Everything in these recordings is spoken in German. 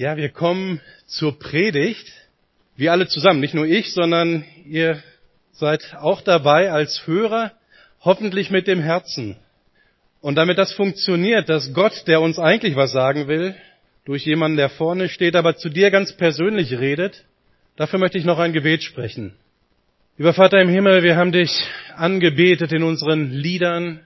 Ja, wir kommen zur Predigt. Wir alle zusammen, nicht nur ich, sondern ihr seid auch dabei als Hörer, hoffentlich mit dem Herzen. Und damit das funktioniert, dass Gott, der uns eigentlich was sagen will, durch jemanden, der vorne steht, aber zu dir ganz persönlich redet, dafür möchte ich noch ein Gebet sprechen. Lieber Vater im Himmel, wir haben dich angebetet in unseren Liedern.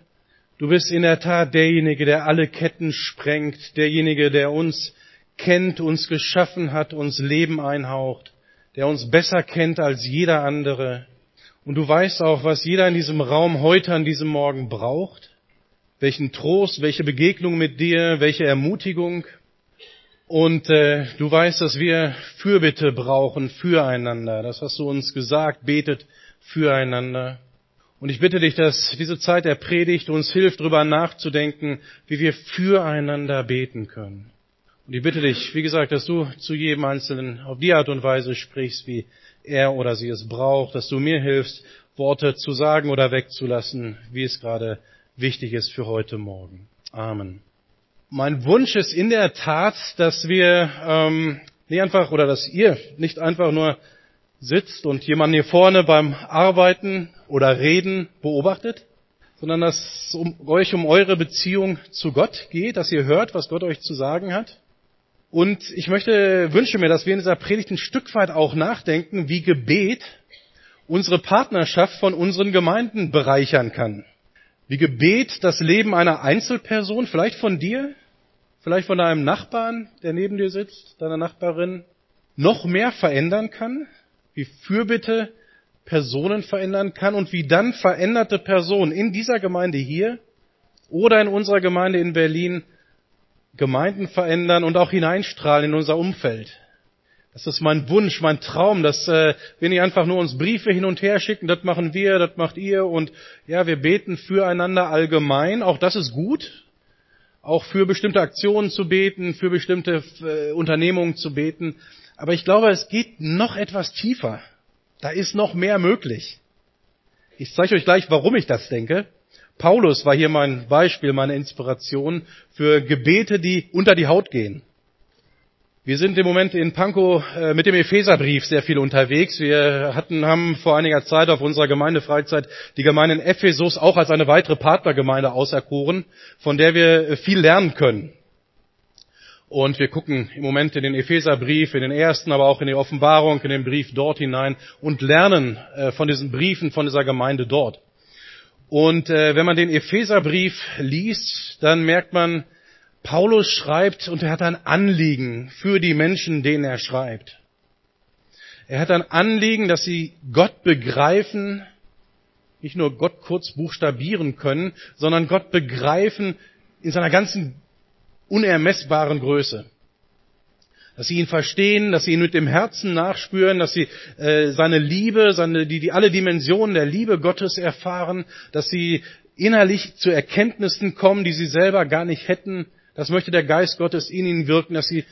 Du bist in der Tat derjenige, der alle Ketten sprengt, derjenige, der uns kennt, uns geschaffen hat, uns Leben einhaucht, der uns besser kennt als jeder andere. Und du weißt auch, was jeder in diesem Raum heute an diesem Morgen braucht, welchen Trost, welche Begegnung mit dir, welche Ermutigung. Und äh, du weißt, dass wir Fürbitte brauchen füreinander. Das hast du uns gesagt, betet füreinander. Und ich bitte dich, dass diese Zeit der Predigt uns hilft, darüber nachzudenken, wie wir füreinander beten können. Und ich bitte dich, wie gesagt, dass du zu jedem Einzelnen auf die Art und Weise sprichst, wie er oder sie es braucht, dass du mir hilfst, Worte zu sagen oder wegzulassen, wie es gerade wichtig ist für heute Morgen. Amen. Mein Wunsch ist in der Tat, dass wir ähm, nicht einfach oder dass ihr nicht einfach nur sitzt und jemanden hier vorne beim Arbeiten oder Reden beobachtet, sondern dass es um euch um eure Beziehung zu Gott geht, dass ihr hört, was Gott euch zu sagen hat und ich möchte, wünsche mir, dass wir in dieser Predigt ein Stück weit auch nachdenken, wie Gebet unsere Partnerschaft von unseren Gemeinden bereichern kann. Wie Gebet das Leben einer Einzelperson, vielleicht von dir, vielleicht von deinem Nachbarn, der neben dir sitzt, deiner Nachbarin, noch mehr verändern kann, wie Fürbitte Personen verändern kann und wie dann veränderte Personen in dieser Gemeinde hier oder in unserer Gemeinde in Berlin Gemeinden verändern und auch hineinstrahlen in unser Umfeld. Das ist mein Wunsch, mein Traum, dass äh, wir nicht einfach nur uns Briefe hin und her schicken, das machen wir, das macht ihr und ja, wir beten füreinander allgemein, auch das ist gut, auch für bestimmte Aktionen zu beten, für bestimmte äh, Unternehmungen zu beten, aber ich glaube, es geht noch etwas tiefer. Da ist noch mehr möglich. Ich zeige euch gleich, warum ich das denke. Paulus war hier mein Beispiel, meine Inspiration für Gebete, die unter die Haut gehen. Wir sind im Moment in Pankow äh, mit dem Epheserbrief sehr viel unterwegs. Wir hatten, haben vor einiger Zeit auf unserer Gemeindefreizeit die Gemeinde in Ephesus auch als eine weitere Partnergemeinde auserkoren, von der wir viel lernen können. Und wir gucken im Moment in den Epheserbrief, in den ersten, aber auch in die Offenbarung, in den Brief dort hinein und lernen äh, von diesen Briefen, von dieser Gemeinde dort. Und äh, wenn man den Epheserbrief liest, dann merkt man, Paulus schreibt und er hat ein Anliegen für die Menschen, denen er schreibt. Er hat ein Anliegen, dass sie Gott begreifen, nicht nur Gott kurz buchstabieren können, sondern Gott begreifen in seiner ganzen unermessbaren Größe dass sie ihn verstehen, dass sie ihn mit dem Herzen nachspüren, dass sie äh, seine Liebe, seine, die, die alle Dimensionen der Liebe Gottes erfahren, dass sie innerlich zu Erkenntnissen kommen, die sie selber gar nicht hätten. Das möchte der Geist Gottes in ihnen wirken, dass sie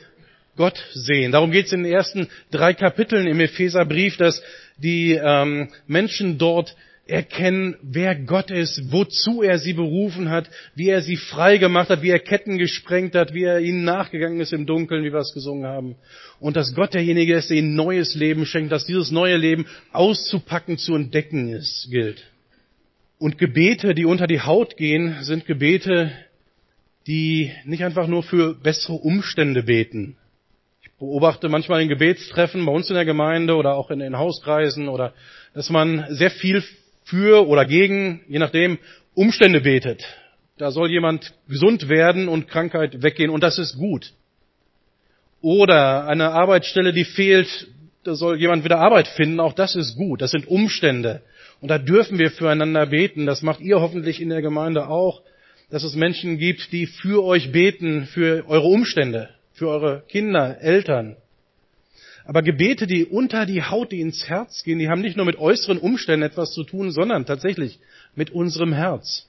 Gott sehen. Darum geht es in den ersten drei Kapiteln im Epheserbrief, dass die ähm, Menschen dort erkennen, wer Gott ist, wozu er sie berufen hat, wie er sie frei gemacht hat, wie er Ketten gesprengt hat, wie er ihnen nachgegangen ist im Dunkeln, wie wir es gesungen haben. Und dass Gott derjenige ist, der ihnen neues Leben schenkt, dass dieses neue Leben auszupacken, zu entdecken ist, gilt. Und Gebete, die unter die Haut gehen, sind Gebete, die nicht einfach nur für bessere Umstände beten. Ich beobachte manchmal in Gebetstreffen bei uns in der Gemeinde oder auch in den Hauskreisen oder dass man sehr viel für oder gegen, je nachdem, Umstände betet. Da soll jemand gesund werden und Krankheit weggehen und das ist gut. Oder eine Arbeitsstelle, die fehlt, da soll jemand wieder Arbeit finden, auch das ist gut. Das sind Umstände. Und da dürfen wir füreinander beten. Das macht ihr hoffentlich in der Gemeinde auch, dass es Menschen gibt, die für euch beten, für eure Umstände, für eure Kinder, Eltern. Aber Gebete, die unter die Haut, die ins Herz gehen, die haben nicht nur mit äußeren Umständen etwas zu tun, sondern tatsächlich mit unserem Herz.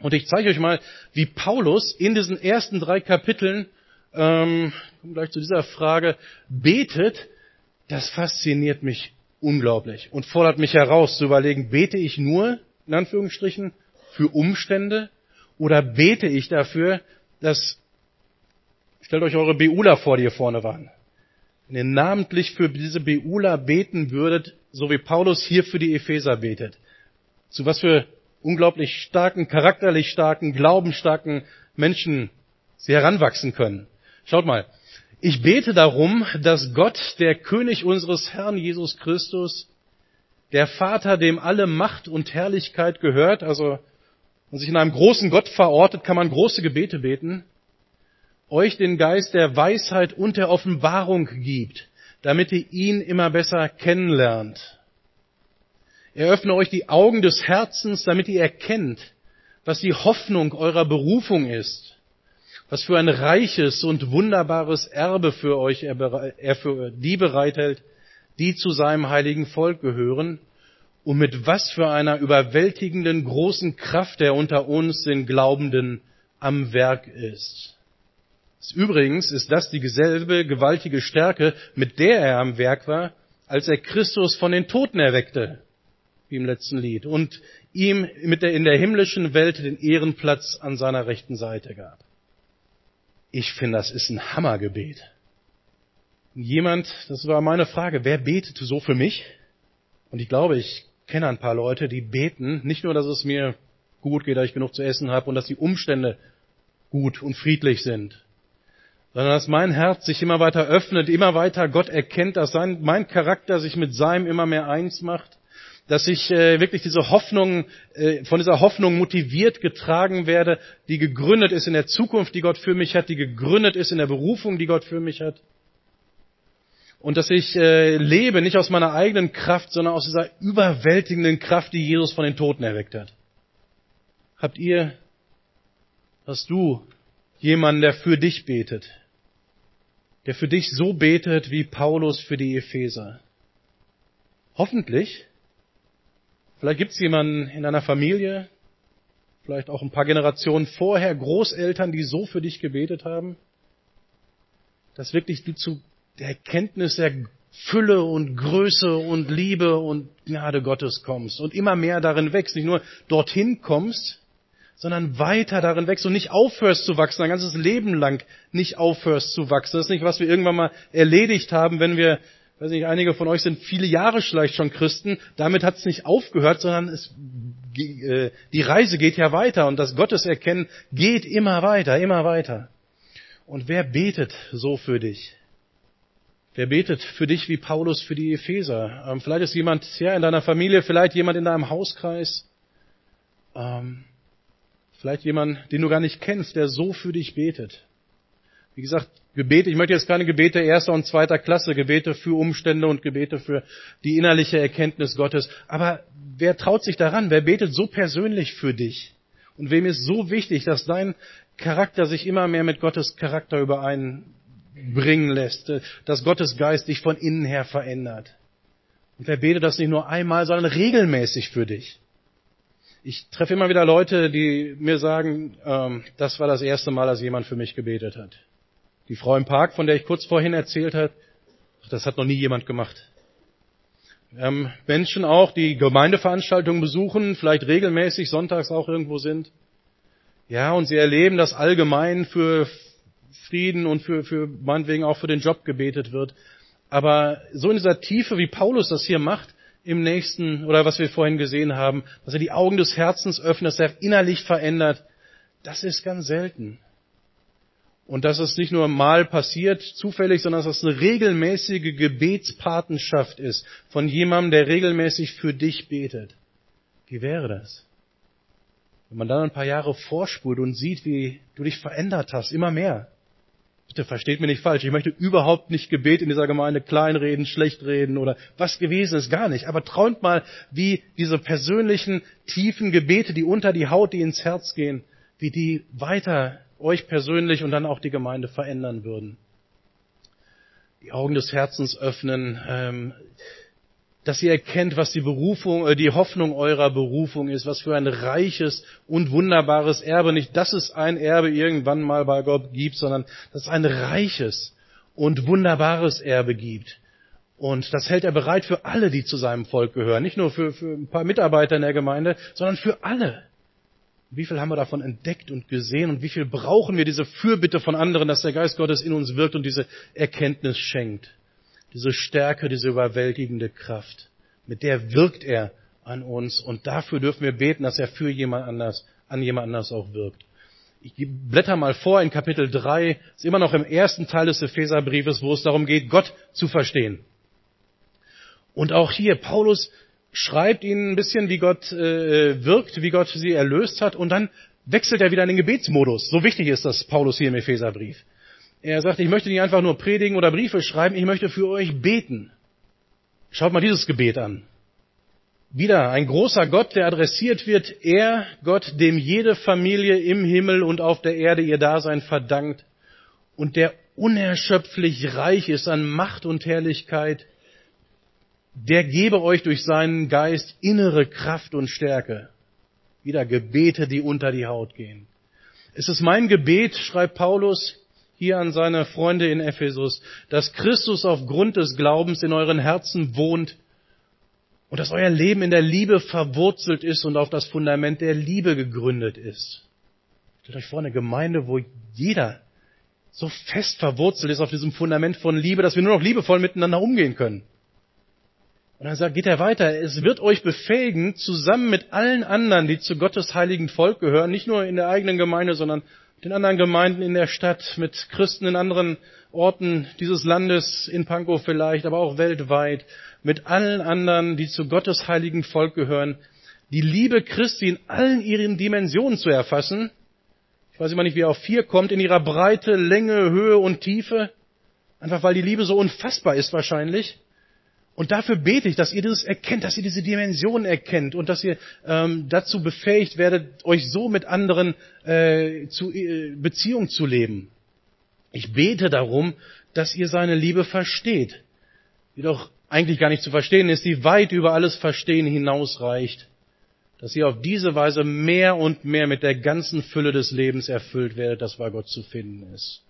Und ich zeige euch mal, wie Paulus in diesen ersten drei Kapiteln, ähm, gleich zu dieser Frage, betet. Das fasziniert mich unglaublich und fordert mich heraus zu überlegen, bete ich nur, in Anführungsstrichen, für Umstände oder bete ich dafür, dass Stellt euch eure Beula vor, die hier vorne waren. Wenn ihr namentlich für diese Beula beten würdet, so wie Paulus hier für die Epheser betet, zu was für unglaublich starken, charakterlich starken, glaubensstarken Menschen sie heranwachsen können. Schaut mal, ich bete darum, dass Gott, der König unseres Herrn Jesus Christus, der Vater, dem alle Macht und Herrlichkeit gehört, also wenn sich in einem großen Gott verortet, kann man große Gebete beten, euch den Geist der Weisheit und der Offenbarung gibt, damit ihr ihn immer besser kennenlernt. Er öffne euch die Augen des Herzens, damit ihr erkennt, was die Hoffnung eurer Berufung ist, was für ein reiches und wunderbares Erbe für euch er für die bereithält, die zu seinem heiligen Volk gehören, und mit was für einer überwältigenden großen Kraft er unter uns, den Glaubenden, am Werk ist. Übrigens ist das dieselbe gewaltige Stärke, mit der er am Werk war, als er Christus von den Toten erweckte, wie im letzten Lied, und ihm mit der, in der himmlischen Welt den Ehrenplatz an seiner rechten Seite gab. Ich finde, das ist ein Hammergebet. Jemand, das war meine Frage, wer betet so für mich? Und ich glaube, ich kenne ein paar Leute, die beten, nicht nur, dass es mir gut geht, dass ich genug zu essen habe und dass die Umstände gut und friedlich sind, sondern dass mein Herz sich immer weiter öffnet, immer weiter Gott erkennt, dass sein, mein Charakter sich mit seinem immer mehr eins macht, dass ich äh, wirklich diese Hoffnung, äh, von dieser Hoffnung motiviert getragen werde, die gegründet ist in der Zukunft, die Gott für mich hat, die gegründet ist in der Berufung, die Gott für mich hat. Und dass ich äh, lebe nicht aus meiner eigenen Kraft, sondern aus dieser überwältigenden Kraft, die Jesus von den Toten erweckt hat. Habt ihr, hast du jemanden, der für dich betet, der für dich so betet wie Paulus für die Epheser? Hoffentlich. Vielleicht gibt es jemanden in deiner Familie, vielleicht auch ein paar Generationen vorher, Großeltern, die so für dich gebetet haben, dass wirklich du zu der Erkenntnis der Fülle und Größe und Liebe und Gnade Gottes kommst und immer mehr darin wächst, nicht nur dorthin kommst, sondern weiter darin wächst und nicht aufhörst zu wachsen, ein ganzes Leben lang nicht aufhörst zu wachsen. Das ist nicht, was wir irgendwann mal erledigt haben, wenn wir, weiß nicht, einige von euch sind viele Jahre vielleicht schon Christen, damit hat es nicht aufgehört, sondern es, äh, die Reise geht ja weiter und das Gotteserkennen geht immer weiter, immer weiter. Und wer betet so für dich? Wer betet für dich wie Paulus für die Epheser? Ähm, vielleicht ist jemand ja, in deiner Familie, vielleicht jemand in deinem Hauskreis, ähm, vielleicht jemand, den du gar nicht kennst, der so für dich betet. Wie gesagt, Gebete, ich möchte jetzt keine Gebete erster und zweiter Klasse, Gebete für Umstände und Gebete für die innerliche Erkenntnis Gottes. Aber wer traut sich daran? Wer betet so persönlich für dich? Und wem ist so wichtig, dass dein Charakter sich immer mehr mit Gottes Charakter überein bringen lässt, äh, dass Gottes Geist dich von innen her verändert. Und er betet das nicht nur einmal, sondern regelmäßig für dich. Ich treffe immer wieder Leute, die mir sagen, ähm, das war das erste Mal, dass jemand für mich gebetet hat. Die Frau im Park, von der ich kurz vorhin erzählt habe, das hat noch nie jemand gemacht. Haben Menschen auch, die Gemeindeveranstaltungen besuchen, vielleicht regelmäßig sonntags auch irgendwo sind. Ja, und sie erleben das allgemein für Frieden und für, für meinetwegen auch für den Job gebetet wird. Aber so in dieser Tiefe, wie Paulus das hier macht, im nächsten, oder was wir vorhin gesehen haben, dass er die Augen des Herzens öffnet, dass er innerlich verändert, das ist ganz selten. Und dass es nicht nur mal passiert, zufällig, sondern dass es eine regelmäßige Gebetspatenschaft ist von jemandem, der regelmäßig für dich betet. Wie wäre das? Wenn man dann ein paar Jahre vorspult und sieht, wie du dich verändert hast, immer mehr. Bitte versteht mich nicht falsch. Ich möchte überhaupt nicht Gebet in dieser Gemeinde kleinreden, schlecht reden oder was gewesen ist, gar nicht. Aber träumt mal, wie diese persönlichen, tiefen Gebete, die unter die Haut, die ins Herz gehen, wie die weiter euch persönlich und dann auch die Gemeinde verändern würden. Die Augen des Herzens öffnen, ähm, dass ihr erkennt, was die Berufung, äh, die Hoffnung eurer Berufung ist, was für ein reiches und wunderbares Erbe. Nicht, dass es ein Erbe irgendwann mal bei Gott gibt, sondern dass es ein reiches und wunderbares Erbe gibt. Und das hält er bereit für alle, die zu seinem Volk gehören. Nicht nur für, für ein paar Mitarbeiter in der Gemeinde, sondern für alle. Wie viel haben wir davon entdeckt und gesehen und wie viel brauchen wir diese Fürbitte von anderen, dass der Geist Gottes in uns wirkt und diese Erkenntnis schenkt. Diese Stärke, diese überwältigende Kraft. Mit der wirkt er an uns und dafür dürfen wir beten, dass er für jemand anders, an jemand anders auch wirkt. Ich blätter mal vor in Kapitel 3, ist immer noch im ersten Teil des Epheserbriefes, wo es darum geht, Gott zu verstehen. Und auch hier, Paulus schreibt ihnen ein bisschen, wie Gott äh, wirkt, wie Gott sie erlöst hat, und dann wechselt er wieder in den Gebetsmodus. So wichtig ist das Paulus hier im Epheserbrief. Er sagt, ich möchte nicht einfach nur predigen oder Briefe schreiben, ich möchte für euch beten. Schaut mal dieses Gebet an. Wieder ein großer Gott, der adressiert wird, er, Gott, dem jede Familie im Himmel und auf der Erde ihr Dasein verdankt und der unerschöpflich reich ist an Macht und Herrlichkeit, der gebe euch durch seinen Geist innere Kraft und Stärke. Wieder Gebete, die unter die Haut gehen. Es ist mein Gebet, schreibt Paulus hier an seine Freunde in Ephesus, dass Christus aufgrund des Glaubens in euren Herzen wohnt und dass euer Leben in der Liebe verwurzelt ist und auf das Fundament der Liebe gegründet ist. Stellt euch vor, eine Gemeinde, wo jeder so fest verwurzelt ist auf diesem Fundament von Liebe, dass wir nur noch liebevoll miteinander umgehen können. Und dann sagt, geht er weiter, es wird euch befähigen, zusammen mit allen anderen, die zu Gottes heiligen Volk gehören, nicht nur in der eigenen Gemeinde, sondern den anderen Gemeinden in der Stadt, mit Christen in anderen Orten dieses Landes, in Pankow vielleicht, aber auch weltweit, mit allen anderen, die zu Gottes heiligen Volk gehören, die Liebe Christi in allen ihren Dimensionen zu erfassen. Ich weiß immer nicht, wie er auf vier kommt, in ihrer Breite, Länge, Höhe und Tiefe. Einfach weil die Liebe so unfassbar ist wahrscheinlich. Und dafür bete ich, dass ihr dieses erkennt, dass ihr diese Dimension erkennt und dass ihr ähm, dazu befähigt werdet, euch so mit anderen äh, zu, äh, Beziehung zu leben. Ich bete darum, dass ihr seine Liebe versteht, die doch eigentlich gar nicht zu verstehen ist, die weit über alles Verstehen hinausreicht, dass ihr auf diese Weise mehr und mehr mit der ganzen Fülle des Lebens erfüllt werdet, das bei Gott zu finden ist.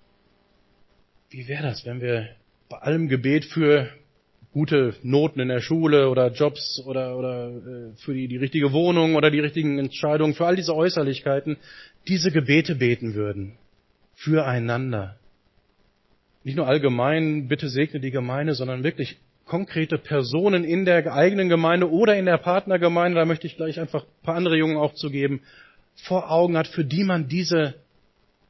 Wie wäre das, wenn wir bei allem Gebet für gute Noten in der Schule oder Jobs oder, oder äh, für die, die richtige Wohnung oder die richtigen Entscheidungen, für all diese Äußerlichkeiten, diese Gebete beten würden. Füreinander. Nicht nur allgemein, bitte segne die Gemeinde, sondern wirklich konkrete Personen in der eigenen Gemeinde oder in der Partnergemeinde, da möchte ich gleich einfach ein paar andere Jungen auch zu vor Augen hat, für die man diese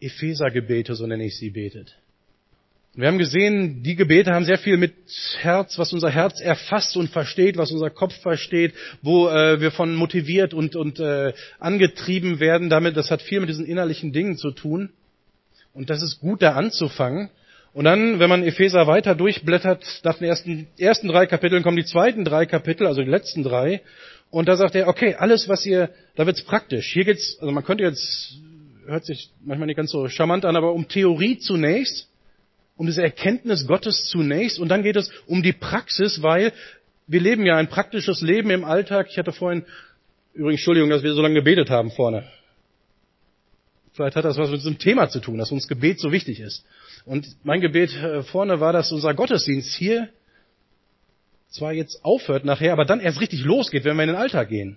Epheser-Gebete, so nenne ich sie, betet. Wir haben gesehen, die Gebete haben sehr viel mit Herz, was unser Herz erfasst und versteht, was unser Kopf versteht, wo äh, wir von motiviert und, und äh, angetrieben werden. Damit, das hat viel mit diesen innerlichen Dingen zu tun. Und das ist gut, da anzufangen. Und dann, wenn man Epheser weiter durchblättert, nach den ersten, ersten drei Kapiteln kommen die zweiten drei Kapitel, also die letzten drei. Und da sagt er, okay, alles, was ihr, da wird's praktisch. Hier geht's, also man könnte jetzt, hört sich manchmal nicht ganz so charmant an, aber um Theorie zunächst um diese Erkenntnis Gottes zunächst und dann geht es um die Praxis, weil wir leben ja ein praktisches Leben im Alltag. Ich hatte vorhin, übrigens Entschuldigung, dass wir so lange gebetet haben vorne. Vielleicht hat das was mit diesem Thema zu tun, dass uns Gebet so wichtig ist. Und mein Gebet äh, vorne war, dass unser Gottesdienst hier zwar jetzt aufhört nachher, aber dann erst richtig losgeht, wenn wir in den Alltag gehen.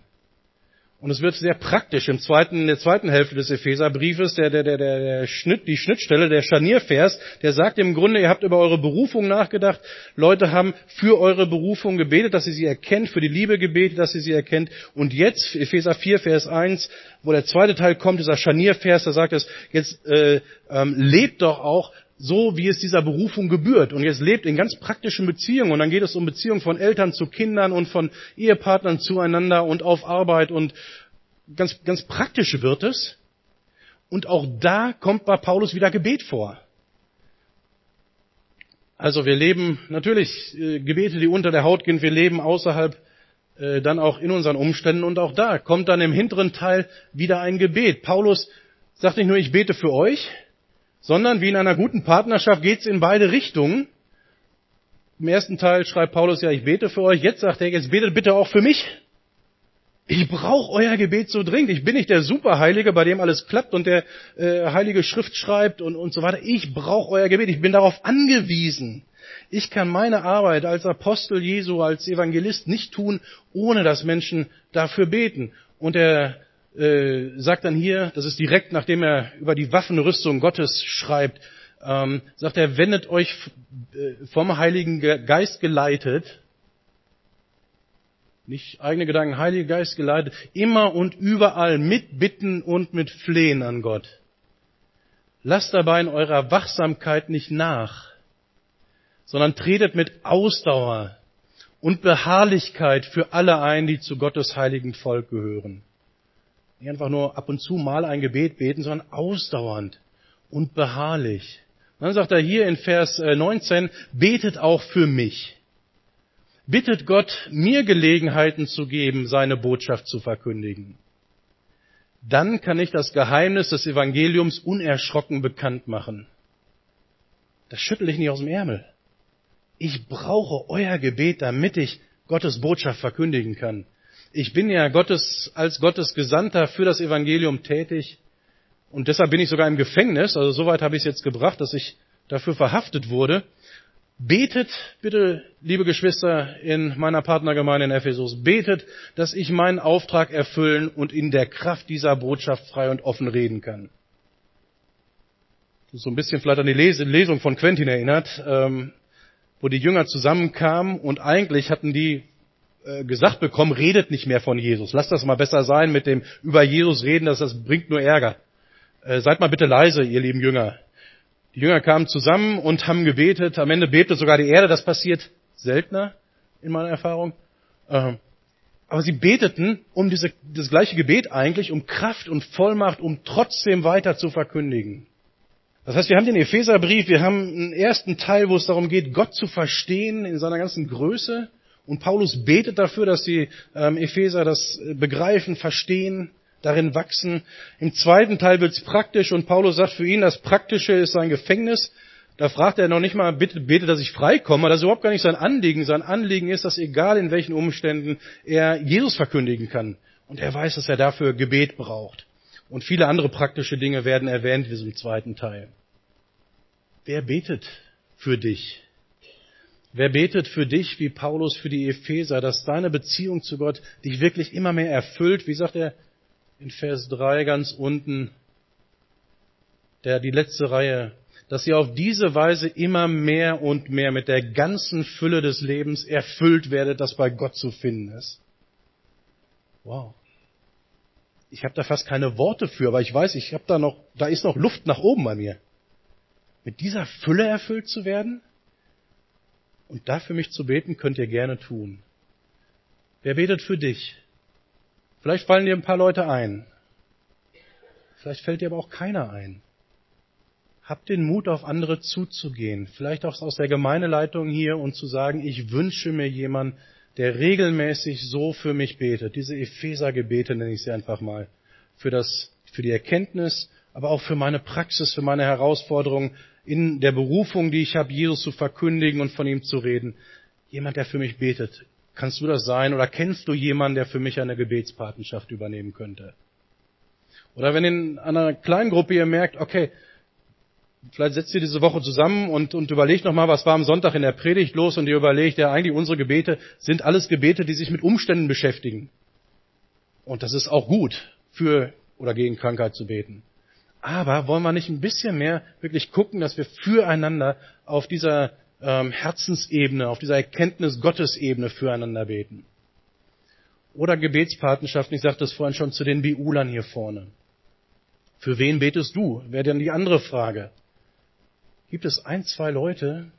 Und es wird sehr praktisch im zweiten, in der zweiten Hälfte des Epheserbriefes, der, der, der, der Schnitt, die Schnittstelle, der Scharniervers, der sagt im Grunde, ihr habt über eure Berufung nachgedacht. Leute haben für eure Berufung gebetet, dass ihr sie erkennt, für die Liebe gebetet, dass ihr sie erkennt. Und jetzt, Epheser 4, Vers 1, wo der zweite Teil kommt, dieser Scharniervers, da sagt es, jetzt äh, ähm, lebt doch auch so, wie es dieser Berufung gebührt. Und jetzt lebt in ganz praktischen Beziehungen. Und dann geht es um Beziehungen von Eltern zu Kindern und von Ehepartnern zueinander und auf Arbeit und ganz, ganz praktisch wird es. Und auch da kommt bei Paulus wieder Gebet vor. Also wir leben natürlich äh, Gebete, die unter der Haut gehen. Wir leben außerhalb äh, dann auch in unseren Umständen. Und auch da kommt dann im hinteren Teil wieder ein Gebet. Paulus sagt nicht nur, ich bete für euch, sondern wie in einer guten Partnerschaft geht es in beide Richtungen. Im ersten Teil schreibt Paulus ja, ich bete für euch. Jetzt sagt er, jetzt betet bitte auch für mich. Ich brauche euer Gebet so dringend. Ich bin nicht der Superheilige, bei dem alles klappt und der äh, Heilige Schrift schreibt und, und so weiter. Ich brauche euer Gebet. Ich bin darauf angewiesen. Ich kann meine Arbeit als Apostel Jesu, als Evangelist nicht tun, ohne dass Menschen dafür beten. Und er äh, sagt dann hier, das ist direkt nachdem er über die Waffenrüstung Gottes schreibt, ähm, sagt er, wendet euch äh, vom Heiligen Geist geleitet, nicht eigene Gedanken, Heiliger Geist geleitet, immer und überall mit Bitten und mit Flehen an Gott. Lasst dabei in eurer Wachsamkeit nicht nach, sondern tretet mit Ausdauer und Beharrlichkeit für alle ein, die zu Gottes heiligen Volk gehören. Nicht einfach nur ab und zu mal ein Gebet beten, sondern ausdauernd und beharrlich. dann sagt er hier in Vers 19, äh, betet auch für mich. Bittet Gott, mir Gelegenheiten zu geben, seine Botschaft zu verkündigen. Dann kann ich das Geheimnis des Evangeliums unerschrocken bekannt machen. Das schüttel ich nicht aus dem Ärmel. Ich brauche euer Gebet, damit ich Gottes Botschaft verkündigen kann. Ich bin ja Gottes, als Gottes Gesandter für das Evangelium tätig. Und deshalb bin ich sogar im Gefängnis. Also soweit habe ich es jetzt gebracht, dass ich dafür verhaftet wurde. Betet bitte, liebe Geschwister in meiner Partnergemeinde in Ephesus, betet, dass ich meinen Auftrag erfüllen und in der Kraft dieser Botschaft frei und offen reden kann. So ein bisschen vielleicht an die Lesung von Quentin erinnert. Ähm, wo die Jünger zusammenkamen und eigentlich hatten die gesagt bekommen, redet nicht mehr von Jesus. Lasst das mal besser sein mit dem über Jesus reden, das, das bringt nur Ärger. Äh, seid mal bitte leise, ihr lieben Jünger. Die Jünger kamen zusammen und haben gebetet. Am Ende bebte sogar die Erde. Das passiert seltener in meiner Erfahrung. Ähm, aber sie beteten um diese, das gleiche Gebet eigentlich, um Kraft und Vollmacht, um trotzdem weiter zu verkündigen. Das heißt, wir haben den Epheserbrief, wir haben einen ersten Teil, wo es darum geht, Gott zu verstehen in seiner ganzen Größe. Und Paulus betet dafür, dass die ähm, Epheser das äh, begreifen, verstehen, darin wachsen. Im zweiten Teil wird es praktisch und Paulus sagt für ihn, das Praktische ist sein Gefängnis. Da fragt er noch nicht mal, bitte, bete, dass ich freikomme. Das ist überhaupt gar nicht sein Anliegen. Sein Anliegen ist, dass egal in welchen Umständen er Jesus verkündigen kann. Und er weiß, dass er dafür Gebet braucht. Und viele andere praktische Dinge werden erwähnt in diesem zweiten Teil. Wer betet für dich? Wer betet für dich, wie Paulus für die Epheser, dass deine Beziehung zu Gott dich wirklich immer mehr erfüllt? Wie sagt er in Vers 3 ganz unten, der, die letzte Reihe, dass ihr auf diese Weise immer mehr und mehr mit der ganzen Fülle des Lebens erfüllt werdet, das bei Gott zu finden ist. Wow ich habe da fast keine Worte für, aber ich weiß, ich habe da noch, da ist noch Luft nach oben bei mir. Mit dieser Fülle erfüllt zu werden und da für mich zu beten, könnt ihr gerne tun. Wer betet für dich? Vielleicht fallen dir ein paar Leute ein. Vielleicht fällt dir aber auch keiner ein. Hab den Mut, auf andere zuzugehen. Vielleicht auch aus der Gemeindeleitung hier und zu sagen, ich wünsche mir jemanden, der regelmäßig so für mich betet. Diese Epheser-Gebete nenne ich sie einfach mal. Für das, für die Erkenntnis, aber auch für meine Praxis, für meine Herausforderung in der Berufung, die ich habe, Jesus zu verkündigen und von ihm zu reden. Jemand, der für mich betet. Kannst du das sein? Oder kennst du jemanden, der für mich eine Gebetspatenschaft übernehmen könnte? Oder wenn in einer kleinen Gruppe ihr merkt, okay, Vielleicht setzt ihr diese Woche zusammen und, und überlegt nochmal, was war am Sonntag in der Predigt los und ihr überlegt, ja eigentlich unsere Gebete sind alles Gebete, die sich mit Umständen beschäftigen. Und das ist auch gut, für oder gegen Krankheit zu beten. Aber wollen wir nicht ein bisschen mehr wirklich gucken, dass wir füreinander auf dieser ähm, Herzensebene, auf dieser Erkenntnis Gottes-Ebene füreinander beten? Oder Gebetspatenschaften, ich sagte es vorhin schon zu den Biulern hier vorne. Für wen betest du? Wäre dann die andere Frage gibt es ein, zwei Leute,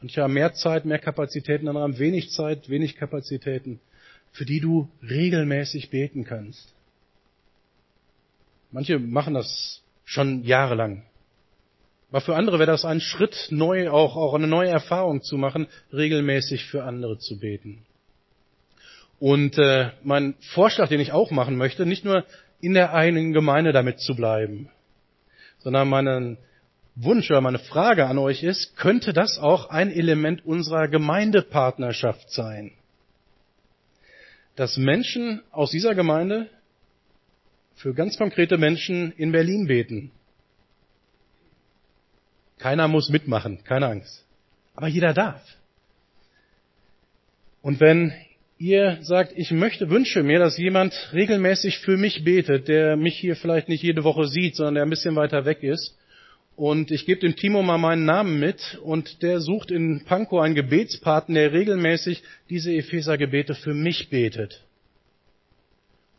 manche haben mehr Zeit, mehr Kapazitäten, andere haben wenig Zeit, wenig Kapazitäten, für die du regelmäßig beten kannst. Manche machen das schon jahrelang. Aber für andere wäre das ein Schritt, neu, auch, auch eine neue Erfahrung zu machen, regelmäßig für andere zu beten. Und äh, mein Vorschlag, den ich auch machen möchte, nicht nur in der eigenen Gemeinde damit zu bleiben, sondern meinen Wunsch oder meine Frage an euch ist, könnte das auch ein Element unserer Gemeindepartnerschaft sein? Dass Menschen aus dieser Gemeinde für ganz konkrete Menschen in Berlin beten. Keiner muss mitmachen, keine Angst. Aber jeder darf. Und wenn ihr sagt, ich möchte, wünsche mir, dass jemand regelmäßig für mich betet, der mich hier vielleicht nicht jede Woche sieht, sondern der ein bisschen weiter weg ist. Und ich gebe dem Timo mal meinen Namen mit und der sucht in Pankow einen Gebetspaten, der regelmäßig diese Epheser-Gebete für mich betet.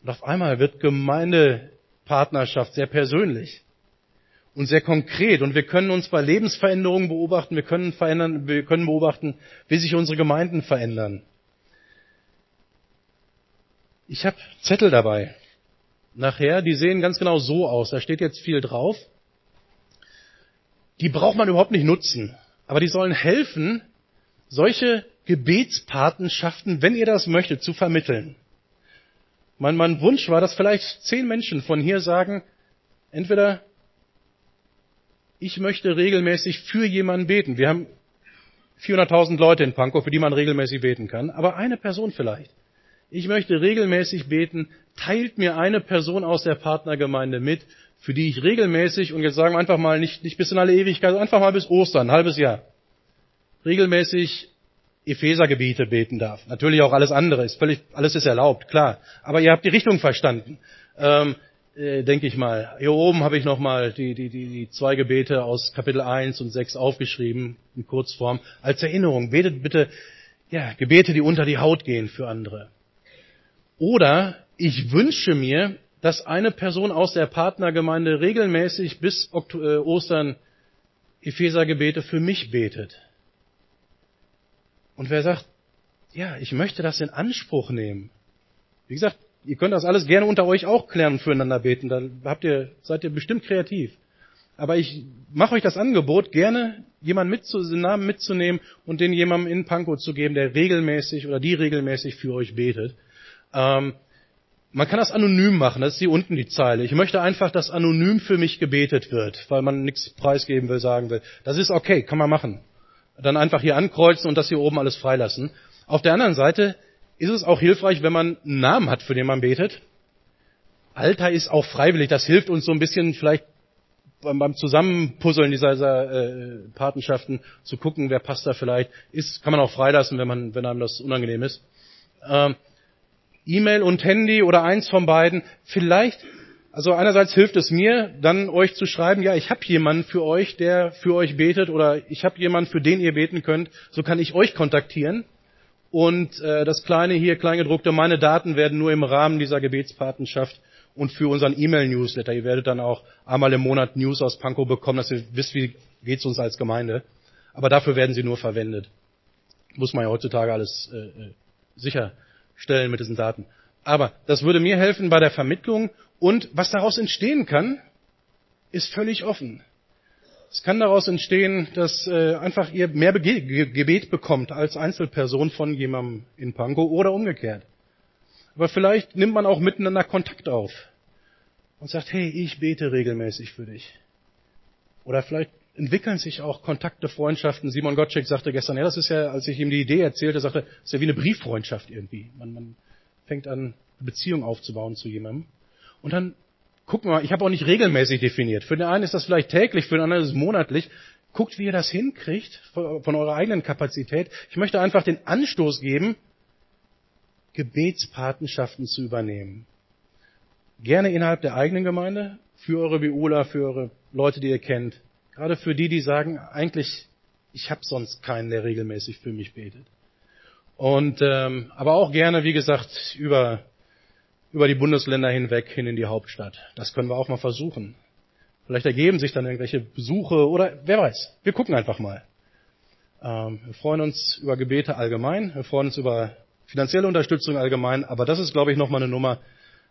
Und auf einmal wird Gemeindepartnerschaft sehr persönlich und sehr konkret. Und wir können uns bei Lebensveränderungen beobachten, wir können, verändern, wir können beobachten, wie sich unsere Gemeinden verändern. Ich habe Zettel dabei. Nachher, die sehen ganz genau so aus. Da steht jetzt viel drauf. Die braucht man überhaupt nicht nutzen. Aber die sollen helfen, solche Gebetspatenschaften, wenn ihr das möchtet, zu vermitteln. Mein, mein Wunsch war, dass vielleicht zehn Menschen von hier sagen, entweder ich möchte regelmäßig für jemanden beten. Wir haben 400.000 Leute in Pankow, für die man regelmäßig beten kann, aber eine Person vielleicht. Ich möchte regelmäßig beten, teilt mir eine Person aus der Partnergemeinde mit, für die ich regelmäßig, und jetzt sagen wir einfach mal nicht, nicht bis in alle Ewigkeit, einfach mal bis Ostern, ein halbes Jahr, regelmäßig Ephesergebiete beten darf. Natürlich auch alles andere, ist völlig, alles ist erlaubt, klar. Aber ihr habt die Richtung verstanden. Ähm, äh, denke ich mal. Hier oben habe ich nochmal die, die, die, die zwei Gebete aus Kapitel 1 und 6 aufgeschrieben, in Kurzform, als Erinnerung. Betet bitte, ja, Gebete, die unter die Haut gehen für andere. Oder ich wünsche mir, dass eine Person aus der Partnergemeinde regelmäßig bis äh, Ostern Ephesergebete für mich betet. Und wer sagt, ja, ich möchte das in Anspruch nehmen. Wie gesagt, Ihr könnt das alles gerne unter euch auch klären und füreinander beten. Dann habt ihr, seid ihr bestimmt kreativ. Aber ich mache euch das Angebot, gerne jemanden mitzu, den Namen mitzunehmen und den jemandem in Pankow zu geben, der regelmäßig oder die regelmäßig für euch betet. Ähm, man kann das anonym machen, das ist hier unten die Zeile. Ich möchte einfach, dass anonym für mich gebetet wird, weil man nichts preisgeben will, sagen will. Das ist okay, kann man machen. Dann einfach hier ankreuzen und das hier oben alles freilassen. Auf der anderen Seite ist es auch hilfreich, wenn man einen Namen hat, für den man betet. Alter ist auch freiwillig. Das hilft uns so ein bisschen vielleicht beim Zusammenpuzzeln dieser, dieser äh, Patenschaften zu gucken, wer passt da vielleicht. Ist, kann man auch freilassen, wenn man, wenn einem das unangenehm ist. Ähm, E-Mail und Handy oder eins von beiden. Vielleicht, also einerseits hilft es mir, dann euch zu schreiben, ja, ich habe jemanden für euch, der für euch betet, oder ich habe jemanden, für den ihr beten könnt. So kann ich euch kontaktieren. Und äh, das kleine hier, kleingedruckte, meine Daten werden nur im Rahmen dieser Gebetspatenschaft und für unseren E-Mail-Newsletter. Ihr werdet dann auch einmal im Monat News aus Pankow bekommen, dass ihr wisst, wie geht's uns als Gemeinde. Aber dafür werden sie nur verwendet. Muss man ja heutzutage alles äh, äh sicherstellen mit diesen Daten. Aber das würde mir helfen bei der Vermittlung und was daraus entstehen kann, ist völlig offen. Es kann daraus entstehen, dass äh, einfach ihr mehr Gebet bekommt als Einzelperson von jemandem in Pankow oder umgekehrt. Aber vielleicht nimmt man auch miteinander Kontakt auf und sagt, hey, ich bete regelmäßig für dich. Oder vielleicht entwickeln sich auch Kontakte, Freundschaften. Simon Gottschalk sagte gestern, ja, das ist ja, als ich ihm die Idee erzählte, sagte, das ist ja wie eine Brieffreundschaft irgendwie. Man, man fängt an, eine Beziehung aufzubauen zu jemandem. Und dann Guck mal, ich habe auch nicht regelmäßig definiert. Für den einen ist das vielleicht täglich, für den anderen ist es monatlich. Guckt, wie ihr das hinkriegt von eurer eigenen Kapazität. Ich möchte einfach den Anstoß geben, Gebetspatenschaften zu übernehmen. Gerne innerhalb der eigenen Gemeinde, für eure Biola, für eure Leute, die ihr kennt. Gerade für die, die sagen, eigentlich, ich habe sonst keinen, der regelmäßig für mich betet. Und ähm, aber auch gerne, wie gesagt, über über die Bundesländer hinweg hin in die Hauptstadt. Das können wir auch mal versuchen. Vielleicht ergeben sich dann irgendwelche Besuche oder wer weiß. Wir gucken einfach mal. Ähm, wir freuen uns über Gebete allgemein. Wir freuen uns über finanzielle Unterstützung allgemein. Aber das ist, glaube ich, nochmal eine Nummer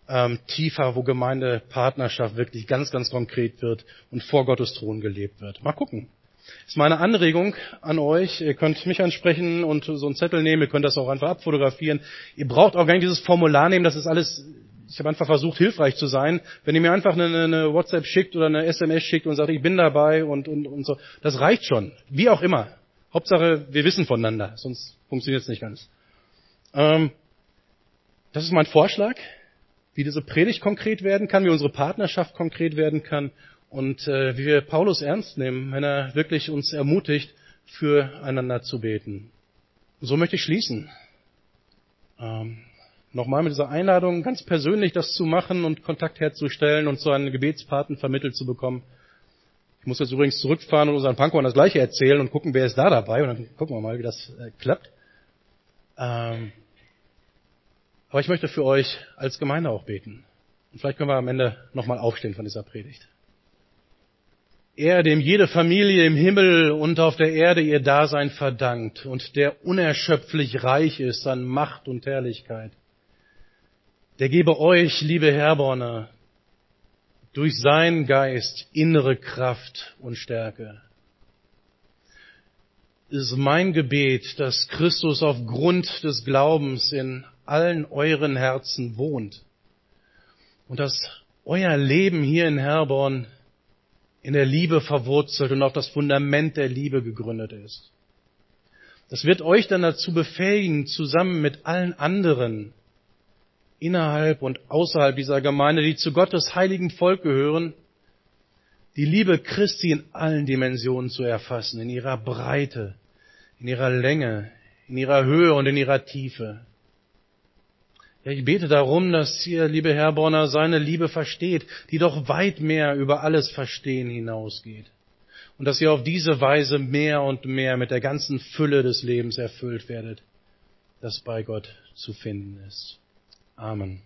ähm, tiefer, wo Gemeindepartnerschaft wirklich ganz, ganz konkret wird und vor Gottes Thron gelebt wird. Mal gucken. Ist meine Anregung an euch. Ihr könnt mich ansprechen und so einen Zettel nehmen. Ihr könnt das auch einfach abfotografieren. Ihr braucht auch gar nicht dieses Formular nehmen. Das ist alles, ich habe einfach versucht, hilfreich zu sein. Wenn ihr mir einfach eine, eine WhatsApp schickt oder eine SMS schickt und sagt, ich bin dabei und, und, und so, das reicht schon. Wie auch immer. Hauptsache, wir wissen voneinander. Sonst funktioniert es nicht ganz. Ähm, das ist mein Vorschlag, wie diese Predigt konkret werden kann, wie unsere Partnerschaft konkret werden kann und äh, wie wir Paulus ernst nehmen, wenn er wirklich uns ermutigt, füreinander zu beten. Und so möchte ich schließen. ähm, nochmal mit dieser Einladung ganz persönlich das zu machen und Kontakt herzustellen und so einen Gebetspaten vermittelt zu bekommen. Ich muss jetzt übrigens zurückfahren und unseren Pankow das gleiche erzählen und gucken, wer ist da dabei und dann gucken wir mal, wie das äh, klappt. Ähm, aber ich möchte für euch als Gemeinde auch beten. Und vielleicht können wir am Ende nochmal aufstehen von dieser Predigt. Er, dem jede Familie im Himmel und auf der Erde ihr Dasein verdankt und der unerschöpflich reich ist an Macht und Herrlichkeit, der gebe euch, liebe Herborner, durch seinen Geist innere Kraft und Stärke. Es ist mein Gebet, dass Christus aufgrund des Glaubens in allen euren Herzen wohnt und dass euer Leben hier in Herborn in der Liebe verwurzelt und auf das Fundament der Liebe gegründet ist. Das wird euch dann dazu befähigen, zusammen mit allen anderen innerhalb und außerhalb dieser Gemeinde, die zu Gottes heiligen Volk gehören, die Liebe Christi in allen Dimensionen zu erfassen, in ihrer Breite, in ihrer Länge, in ihrer Höhe und in ihrer Tiefe. Ja, ich bete darum, dass ihr, liebe Herr Bonner, seine Liebe versteht, die doch weit mehr über alles Verstehen hinausgeht. Und dass ihr auf diese Weise mehr und mehr mit der ganzen Fülle des Lebens erfüllt werdet, das bei Gott zu finden ist. Amen.